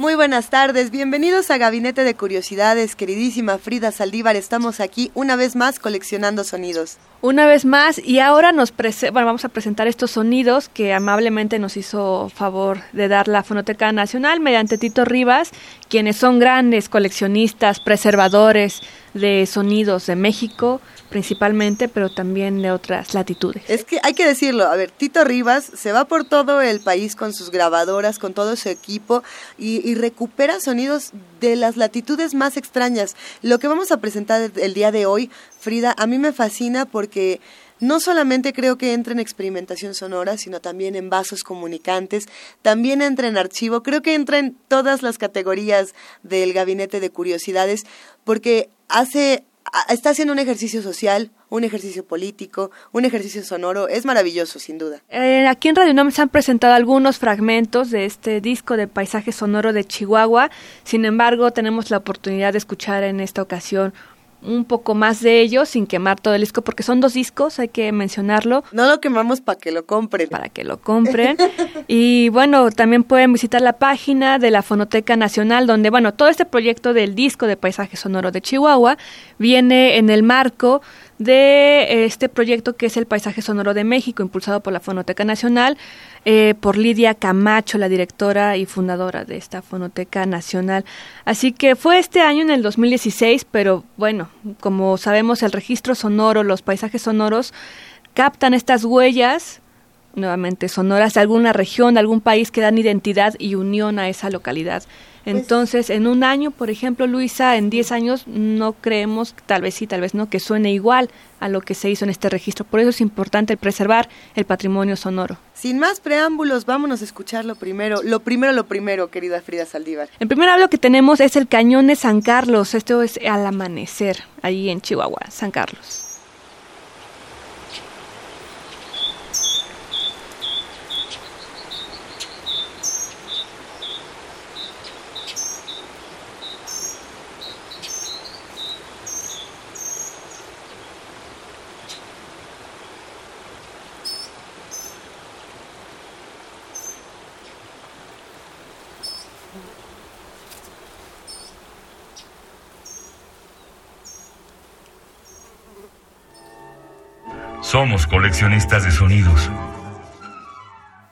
Muy buenas tardes, bienvenidos a Gabinete de Curiosidades, queridísima Frida Saldívar. Estamos aquí una vez más coleccionando sonidos. Una vez más, y ahora nos bueno, vamos a presentar estos sonidos que amablemente nos hizo favor de dar la Fonoteca Nacional mediante Tito Rivas, quienes son grandes coleccionistas, preservadores de sonidos de México principalmente, pero también de otras latitudes. Es que hay que decirlo, a ver, Tito Rivas se va por todo el país con sus grabadoras, con todo su equipo y, y recupera sonidos de las latitudes más extrañas. Lo que vamos a presentar el- día de hoy, Frida, a mí me fascina porque no solamente creo que entra en experimentación sonora, sino también en vasos comunicantes, también entra en archivo, creo que entra en todas las categorías del gabinete de curiosidades, porque hace, está haciendo un ejercicio social, un ejercicio político, un ejercicio sonoro, es maravilloso, sin duda. Eh, aquí en Radio UNAM se han presentado algunos fragmentos de este disco de paisaje sonoro de Chihuahua. Sin embargo, tenemos la oportunidad de escuchar en esta ocasión un poco más de ellos sin quemar todo el disco, porque son dos discos, hay que mencionarlo No lo quemamos para que lo compren. para que lo compren. y bueno, también pueden visitar la página de la Fonoteca Nacional, donde, bueno, todo este proyecto del disco de paisaje sonoro de Chihuahua viene en el marco de este proyecto que es el Paisaje Sonoro de México, impulsado por la Fonoteca Nacional, eh, por Lidia Camacho, la directora y fundadora de esta Fonoteca Nacional. Así que fue este año, en el 2016, pero bueno, como sabemos, el registro sonoro, los paisajes sonoros, captan estas huellas nuevamente sonoras de alguna región, de algún país que dan identidad y unión a esa localidad. Entonces, en un año, por ejemplo, Luisa, en 10 años no creemos, tal vez sí, tal vez no, que suene igual a lo que se hizo en este registro. Por eso es importante preservar el patrimonio sonoro. Sin más preámbulos, vámonos a escuchar lo primero, lo primero, lo primero, querida Frida Saldívar. El primer hablo que tenemos es el Cañón de San Carlos. Esto es al amanecer, ahí en Chihuahua, San Carlos. Somos coleccionistas de sonidos.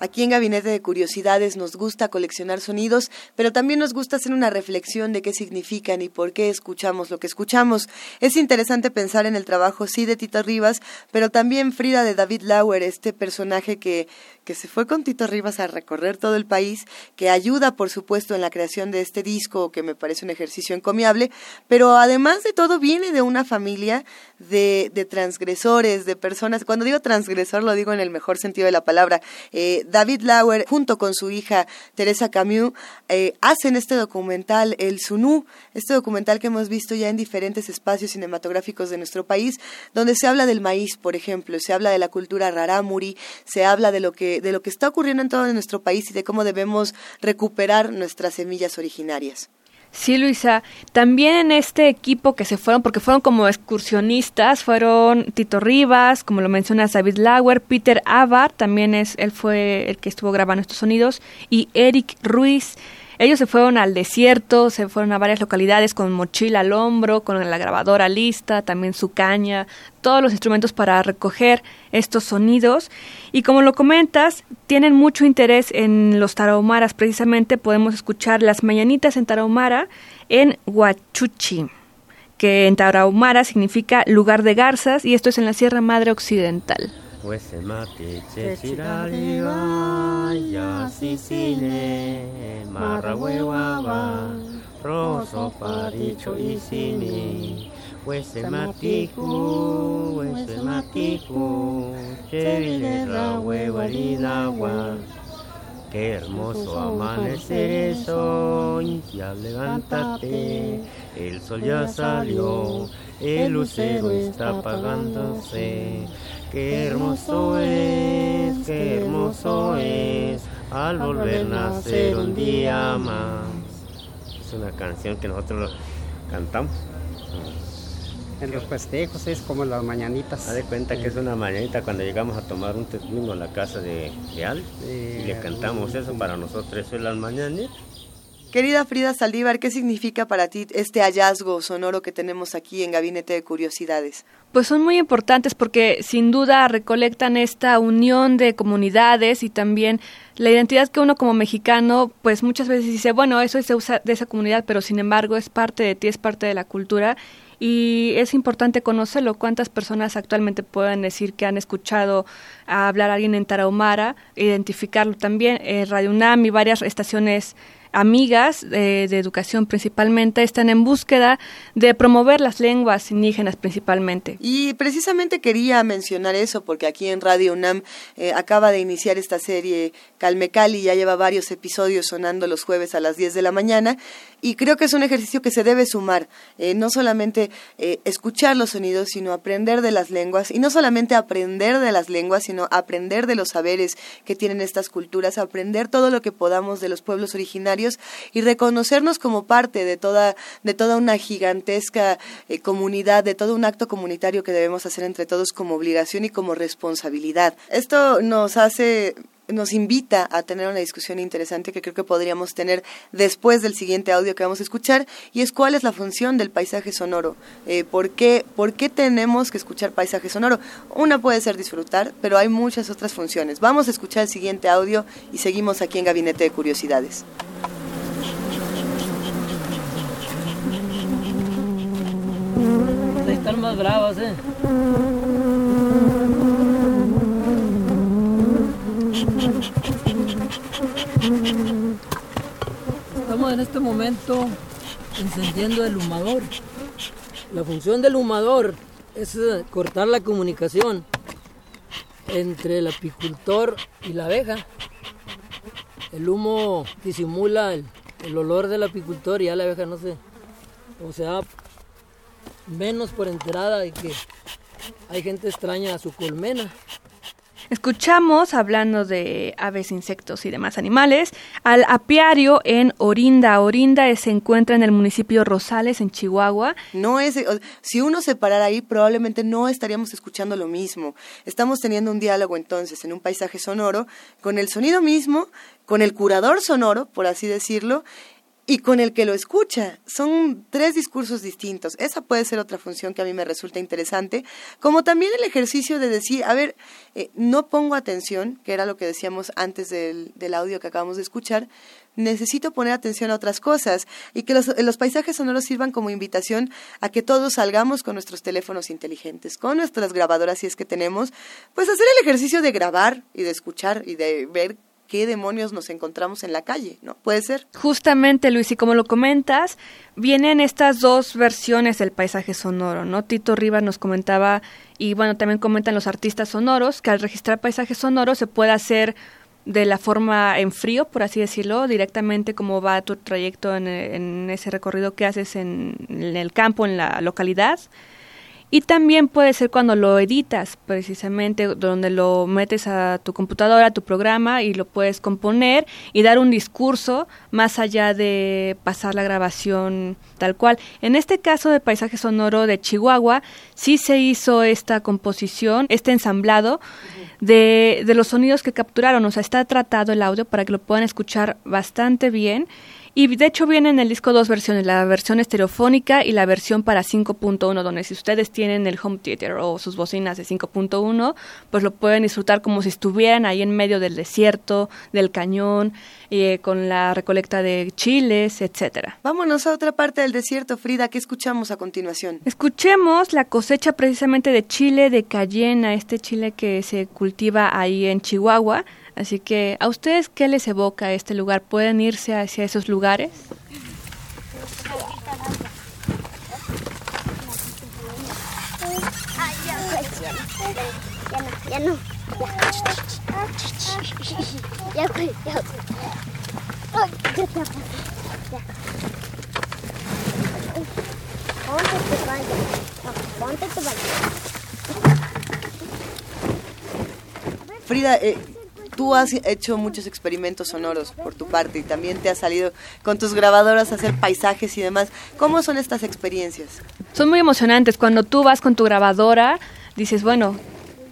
Aquí en Gabinete de Curiosidades nos gusta coleccionar sonidos, pero también nos gusta hacer una reflexión de qué significan y por qué escuchamos lo que escuchamos. Es interesante pensar en el trabajo, sí, de Tito Rivas, pero también Frida de David Lauer, este personaje que, que se fue con Tito Rivas a recorrer todo el país, que ayuda, por supuesto, en la creación de este disco, que me parece un ejercicio encomiable, pero además de todo viene de una familia de, transgresores, de personas, cuando digo transgresor lo digo en el mejor sentido de la palabra, eh, David Lauer, junto con su hija Teresa Camus, eh, hacen este documental, El Sunú, este documental que hemos visto ya en diferentes espacios cinematográficos de nuestro país, donde se habla del maíz, por ejemplo, se habla de la cultura rarámuri, se habla de lo que, de lo que está ocurriendo en todo nuestro país y de cómo debemos recuperar nuestras semillas originarias. Sí, Luisa. También en este equipo que se fueron, porque fueron como excursionistas, fueron Tito Rivas, como lo mencionas, David Lauer, Peter Avar, también es, él fue el que estuvo grabando estos sonidos, y Eric Ruiz. Ellos se fueron al desierto, se fueron a varias localidades con mochila al hombro, con la grabadora lista, también su caña, todos los instrumentos para recoger estos sonidos. Y como lo comentas, tienen mucho interés en los tarahumaras. Precisamente podemos escuchar las mañanitas en tarahumara en Huachuchi, que en tarahumara significa lugar de garzas, y esto es en la Sierra Madre Occidental. Huesemati chechiraliwa yasisine marrahuehuaba roso paricho isini Huese matijo, huese matijo, chévere la hueva agua. Qué hermoso amanecer es hoy, ya levántate, el sol ya salió, el lucero está apagándose. Qué hermoso es, qué hermoso es, al volver a nacer un día más. Es una canción que nosotros cantamos en los festejos es como las mañanitas. Haz de cuenta que es una mañanita cuando llegamos a tomar un testimonio a la casa de, de Al y le cantamos eso para nosotros, eso es las mañanitas. Querida Frida Saldívar, ¿qué significa para ti este hallazgo sonoro que tenemos aquí en Gabinete de Curiosidades? Pues son muy importantes porque sin duda recolectan esta unión de comunidades y también la identidad que uno como mexicano, pues muchas veces dice, bueno, eso es de esa comunidad, pero sin embargo es parte de ti, es parte de la cultura y es importante conocerlo. ¿Cuántas personas actualmente pueden decir que han escuchado hablar a alguien en Tarahumara? Identificarlo también. Eh, Radio UNAM y varias estaciones amigas de educación principalmente están en búsqueda de promover las lenguas indígenas principalmente. Y precisamente quería mencionar eso porque aquí en Radio UNAM eh, acaba de iniciar esta serie Calme Cali, ya lleva varios episodios sonando los jueves a las 10 de la mañana y creo que es un ejercicio que se debe sumar, eh, no solamente eh, escuchar los sonidos, sino aprender de las lenguas y no solamente aprender de las lenguas, sino aprender de los saberes que tienen estas culturas, aprender todo lo que podamos de los pueblos originarios y reconocernos como parte de toda, de toda una gigantesca eh, comunidad, de todo un acto comunitario que debemos hacer entre todos como obligación y como responsabilidad. Esto nos hace nos invita a tener una discusión interesante que creo que podríamos tener después del siguiente audio que vamos a escuchar y es cuál es la función del paisaje sonoro. Eh, ¿por, qué, ¿Por qué tenemos que escuchar paisaje sonoro? Una puede ser disfrutar, pero hay muchas otras funciones. Vamos a escuchar el siguiente audio y seguimos aquí en Gabinete de Curiosidades. Están más bravas, ¿eh? Estamos en este momento encendiendo el humador. La función del humador es eh, cortar la comunicación entre el apicultor y la abeja. El humo disimula el, olor del apicultor y ya la abeja no se, o sea, menos por enterada de que hay gente extraña a su colmena. Escuchamos, hablando de aves, insectos y demás animales, al apiario en Orinda. Orinda se encuentra en el municipio Rosales, en Chihuahua. No es, si uno se parara ahí, probablemente no estaríamos escuchando lo mismo. Estamos teniendo un diálogo entonces en un paisaje sonoro con el sonido mismo, con el curador sonoro, por así decirlo, y con el que lo escucha. Son tres discursos distintos. Esa puede ser otra función que a mí me resulta interesante, como también el ejercicio de decir, a ver, eh, no pongo atención, que era lo que decíamos antes del, audio que acabamos de escuchar, necesito poner atención a otras cosas y que los, los paisajes sonoros sirvan como invitación a que todos salgamos con nuestros teléfonos inteligentes, con nuestras grabadoras si es que tenemos, pues hacer el ejercicio de grabar y de escuchar y de ver qué demonios nos encontramos en la calle, ¿no? Puede ser. Justamente, Luis, y como lo comentas, vienen estas dos versiones del paisaje sonoro, ¿no? Tito Rivas nos comentaba, y bueno, también comentan los artistas sonoros, que al registrar paisaje sonoro se puede hacer de la forma en frío, por así decirlo, directamente como va tu trayecto en, en ese recorrido que haces en, en el campo, en la localidad y también puede ser cuando lo editas, precisamente donde lo metes a tu computadora, a tu programa y lo puedes componer y dar un discurso más allá de pasar la grabación tal cual. En este caso de Paisaje Sonoro de Chihuahua, sí se hizo esta composición, este ensamblado de, de los sonidos que capturaron. O sea, está tratado el audio para que lo puedan escuchar bastante bien y de hecho viene en el disco dos versiones, la versión estereofónica y la versión para 5.1, donde si ustedes tienen el home theater o sus bocinas de 5.1, pues lo pueden disfrutar como si estuvieran ahí en medio del desierto, del cañón, eh, con la recolecta de chiles, etcétera. Vámonos a otra parte del desierto, Frida, ¿qué escuchamos a continuación? Escuchemos la cosecha precisamente de chile de cayena, este chile que se cultiva ahí en Chihuahua. Así que, ¿a ustedes qué les evoca este lugar? ¿Pueden irse hacia esos lugares? Frida, eh, tú has hecho muchos experimentos sonoros por tu parte y también te has salido con tus grabadoras a hacer paisajes y demás. ¿Cómo son estas experiencias? Son muy emocionantes. Cuando tú vas con tu grabadora, dices, bueno,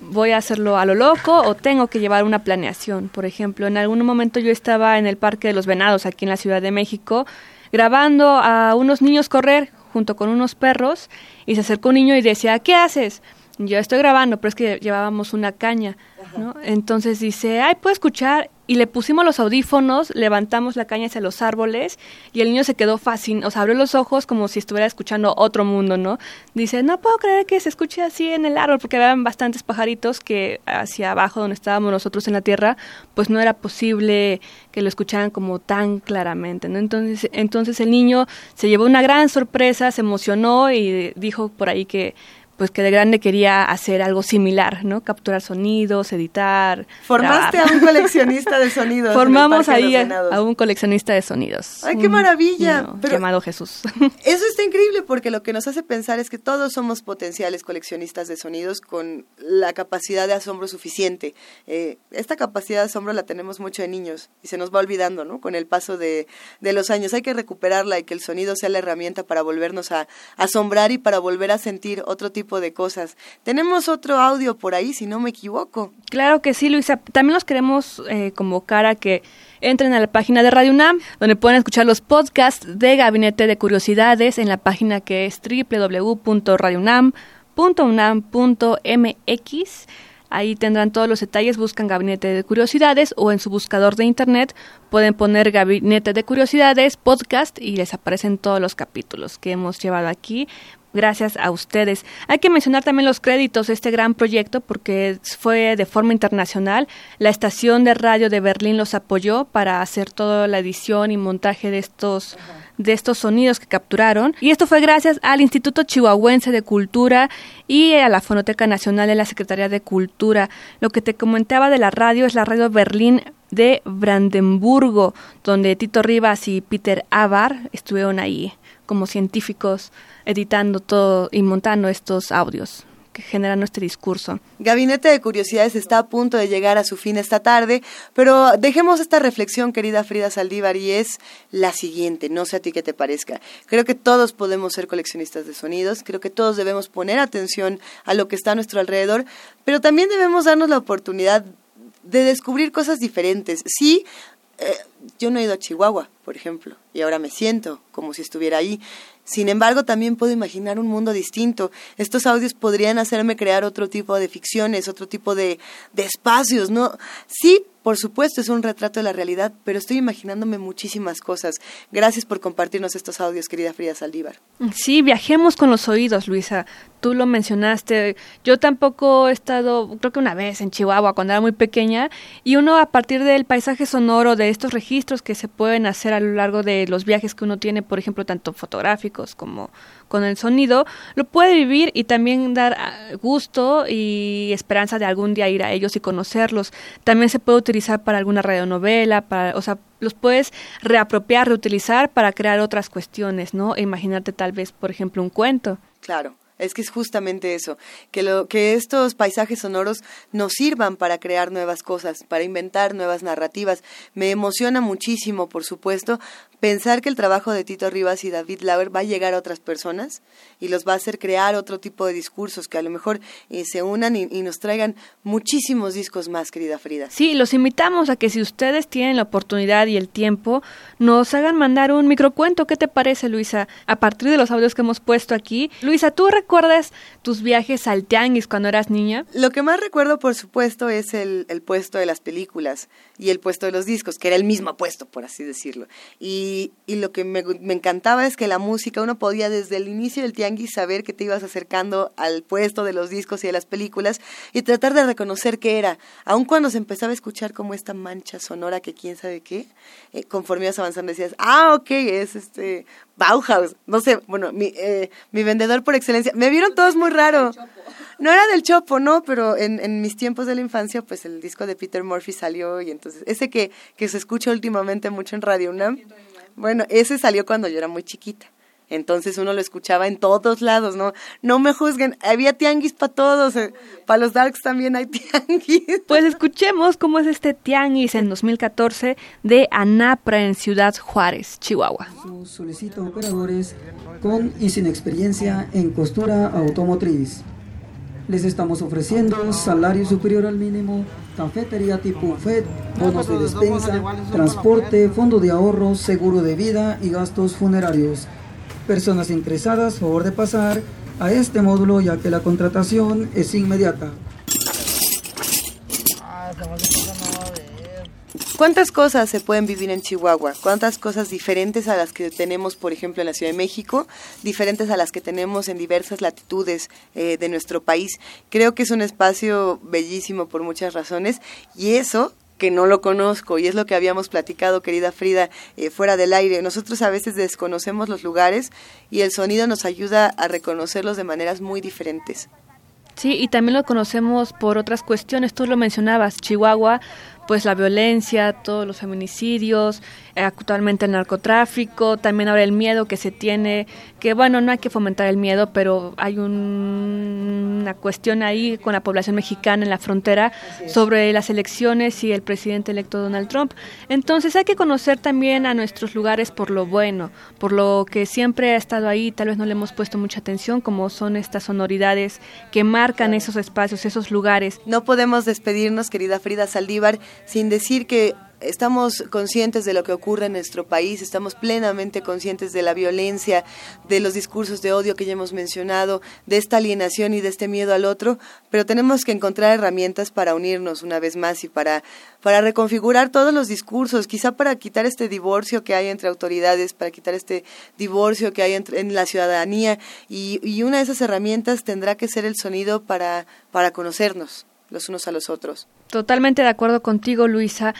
voy a hacerlo a lo loco o tengo que llevar una planeación. Por ejemplo, en algún momento yo estaba en el Parque de los Venados, aquí en la Ciudad de México, grabando a unos niños correr junto con unos perros y se acercó un niño y decía, ¿qué haces? Yo estoy grabando, pero es que llevábamos una caña, ¿no? Entonces dice, ay, ¿puedo escuchar? Y le pusimos los audífonos, levantamos la caña hacia los árboles y el niño se quedó fascinado, o sea, abrió los ojos como si estuviera escuchando otro mundo, ¿no? Dice, no puedo creer que se escuche así en el árbol, porque había bastantes pajaritos que hacia abajo donde estábamos nosotros en la tierra, pues no era posible que lo escucharan como tan claramente, ¿no? Entonces, entonces el niño se llevó una gran sorpresa, se emocionó y dijo por ahí que pues que de grande quería hacer algo similar, ¿no? Capturar sonidos, editar. Formaste grabar. a un coleccionista de sonidos. Formamos ahí a, un coleccionista de sonidos. Ay, qué maravilla. Pero- llamado Jesús. Eso está increíble porque lo que nos hace pensar es que todos somos potenciales coleccionistas de sonidos con la capacidad de asombro suficiente. Eh, esta capacidad de asombro la tenemos mucho de niños y se nos va olvidando, ¿no? Con el paso de, de los años. Hay que recuperarla y que el sonido sea la herramienta para volvernos a asombrar y para volver a sentir otro tipo de cosas. Tenemos otro audio por ahí, si no me equivoco. Claro que sí, Luisa. También los queremos eh, convocar a que entren a la página de Radio UNAM, donde pueden escuchar los podcasts de Gabinete de Curiosidades en la página que es www.radiounam.unam.mx. Ahí tendrán todos los detalles, buscan Gabinete de Curiosidades o en su buscador de internet pueden poner Gabinete de Curiosidades, podcast y les aparecen todos los capítulos que hemos llevado aquí gracias a ustedes. Hay que mencionar también los créditos de este gran proyecto porque fue de forma internacional. La estación de radio de Berlín los apoyó para hacer toda la edición y montaje de estos de estos sonidos que capturaron y esto fue gracias al Instituto Chihuahuense de Cultura y a la Fonoteca Nacional de la Secretaría de Cultura. Lo que te comentaba de la radio es la radio Berlín de Brandenburgo, donde Tito Rivas y Peter Avar estuvieron ahí como científicos editando todo y montando estos audios que generan este discurso. Gabinete de Curiosidades está a punto de llegar a su fin esta tarde, pero dejemos esta reflexión, querida Frida Saldívar, y es la siguiente, no sé a ti qué te parezca. Creo que todos podemos ser coleccionistas de sonidos, creo que todos debemos poner atención a lo que está a nuestro alrededor, pero también debemos darnos la oportunidad de descubrir cosas diferentes. Sí, eh, yo no he ido a Chihuahua, por ejemplo, y ahora me siento como si estuviera ahí. Sin embargo, también puedo imaginar un mundo distinto. Estos audios podrían hacerme crear otro tipo de ficciones, otro tipo de, de espacios, ¿no? Sí, por supuesto, es un retrato de la realidad, pero estoy imaginándome muchísimas cosas. Gracias por compartirnos estos audios, querida Frida Saldívar. Sí, viajemos con los oídos, Luisa. Tú lo mencionaste. Yo tampoco he estado, creo que una vez en Chihuahua cuando era muy pequeña, y uno a partir del paisaje sonoro, de estos registros que se pueden hacer a lo largo de los viajes que uno tiene, por ejemplo, tanto fotográficos como con el sonido, lo puede vivir y también dar ah, gusto y esperanza de algún día ir a ellos y conocerlos. También se puede utilizar para alguna radionovela, para, o sea, los puedes reapropiar, reutilizar para crear otras cuestiones, ¿no? E imaginarte tal vez, por ejemplo, un cuento. Claro. Es que es justamente eso, que, lo, que estos paisajes sonoros nos sirvan para crear nuevas cosas, para inventar nuevas narrativas. Me emociona muchísimo, por supuesto, pensar que el trabajo de Tito Rivas y David Lauer va a llegar a otras personas y los va a hacer crear otro tipo de discursos que a lo mejor eh, se unan y, y nos traigan muchísimos discos más, querida Frida. Sí, los invitamos a que si ustedes tienen la oportunidad y el tiempo, nos hagan mandar un microcuento. ¿Qué te parece, Luisa? A partir de los audios que hemos puesto aquí. Luisa, ¿tú recuerdas tus viajes al tianguis cuando eras niña? Lo que más recuerdo, por supuesto, es el, el puesto de las películas y el puesto de los discos, que era el mismo puesto, por así decirlo. Y, y lo que me, me encantaba es que la música, uno podía desde el inicio del tianguis saber que te ibas acercando al puesto de los discos y de las películas y tratar de reconocer qué era. Aun cuando se empezaba a escuchar como esta mancha sonora que quién sabe qué, eh, conforme ibas avanzando decías, ah, ok, es este Bauhaus. No sé, bueno, mi, eh, mi vendedor por excelencia. Me vieron todos muy raro. no era del Chopo, no, pero en, en, mis tiempos de la infancia, pues el disco de Peter Murphy salió y entonces ese que, que se escucha últimamente mucho en Radio UNAM, bueno, ese salió cuando yo era muy chiquita. Entonces uno lo escuchaba en todos lados, ¿no? No me juzguen, había tianguis para todos, eh, para los darks también hay tianguis. Pues escuchemos cómo es este tianguis en 2014 de Anapra en Ciudad Juárez, Chihuahua. Solicito operadores con y sin experiencia en costura automotriz. Les estamos ofreciendo salario superior al mínimo, cafetería tipo FED, bonos de despensa, transporte, fondo de ahorro, seguro de vida y gastos funerarios. Personas interesadas, favor de pasar a este módulo ya que la contratación es inmediata. ¿Cuántas cosas se pueden vivir en Chihuahua? ¿Cuántas cosas diferentes a las que tenemos, por ejemplo, en la Ciudad de México, diferentes a las que tenemos en diversas latitudes eh, de nuestro país? Creo que es un espacio bellísimo por muchas razones y eso que no lo conozco y es lo que habíamos platicado, querida Frida, eh, fuera del aire. Nosotros a veces desconocemos los lugares y el sonido nos ayuda a reconocerlos de maneras muy diferentes. Sí, y también lo conocemos por otras cuestiones. Tú lo mencionabas, Chihuahua pues la violencia, todos los feminicidios, eh, actualmente el narcotráfico, también ahora el miedo que se tiene, que bueno, no hay que fomentar el miedo, pero hay una cuestión ahí con la población mexicana en la frontera sobre las elecciones y el presidente electo Donald Trump. Entonces hay que conocer también a nuestros lugares por lo bueno, por lo que siempre ha estado ahí, tal vez no le hemos puesto mucha atención, como son estas sonoridades que marcan esos espacios, esos lugares. No podemos despedirnos, querida Frida Saldívar, sin decir que estamos conscientes de lo que ocurre en nuestro país, estamos plenamente conscientes de la violencia, de los discursos de odio que ya hemos mencionado, de esta alienación y de este miedo al otro, pero tenemos que encontrar herramientas para unirnos una vez más y para, para reconfigurar todos los discursos, quizá para quitar este divorcio que hay entre autoridades, para quitar este divorcio que hay entre, en la ciudadanía y, y una de esas herramientas tendrá que ser el sonido para, para conocernos los unos a los otros. Totalmente de acuerdo contigo, Luisa.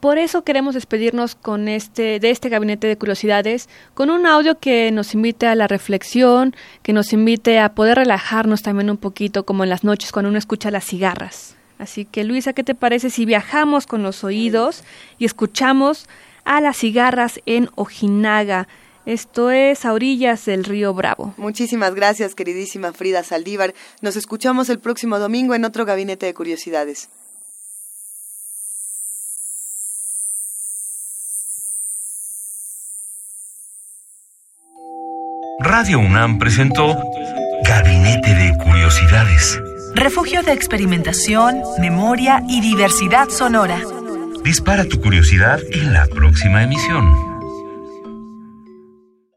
Por eso queremos despedirnos con este, de este gabinete de curiosidades, con un audio que nos invite a la reflexión, que nos invite a poder relajarnos también un poquito, como en las noches cuando uno escucha las cigarras. Así que, Luisa, ¿qué te parece si viajamos con los oídos y escuchamos a las cigarras en Ojinaga? Esto es a orillas del río Bravo. Muchísimas gracias, queridísima Frida Saldívar. Nos escuchamos el próximo domingo en otro gabinete de curiosidades. Radio UNAM presentó Gabinete de Curiosidades. Refugio de experimentación, memoria y diversidad sonora. Dispara tu curiosidad en la próxima emisión.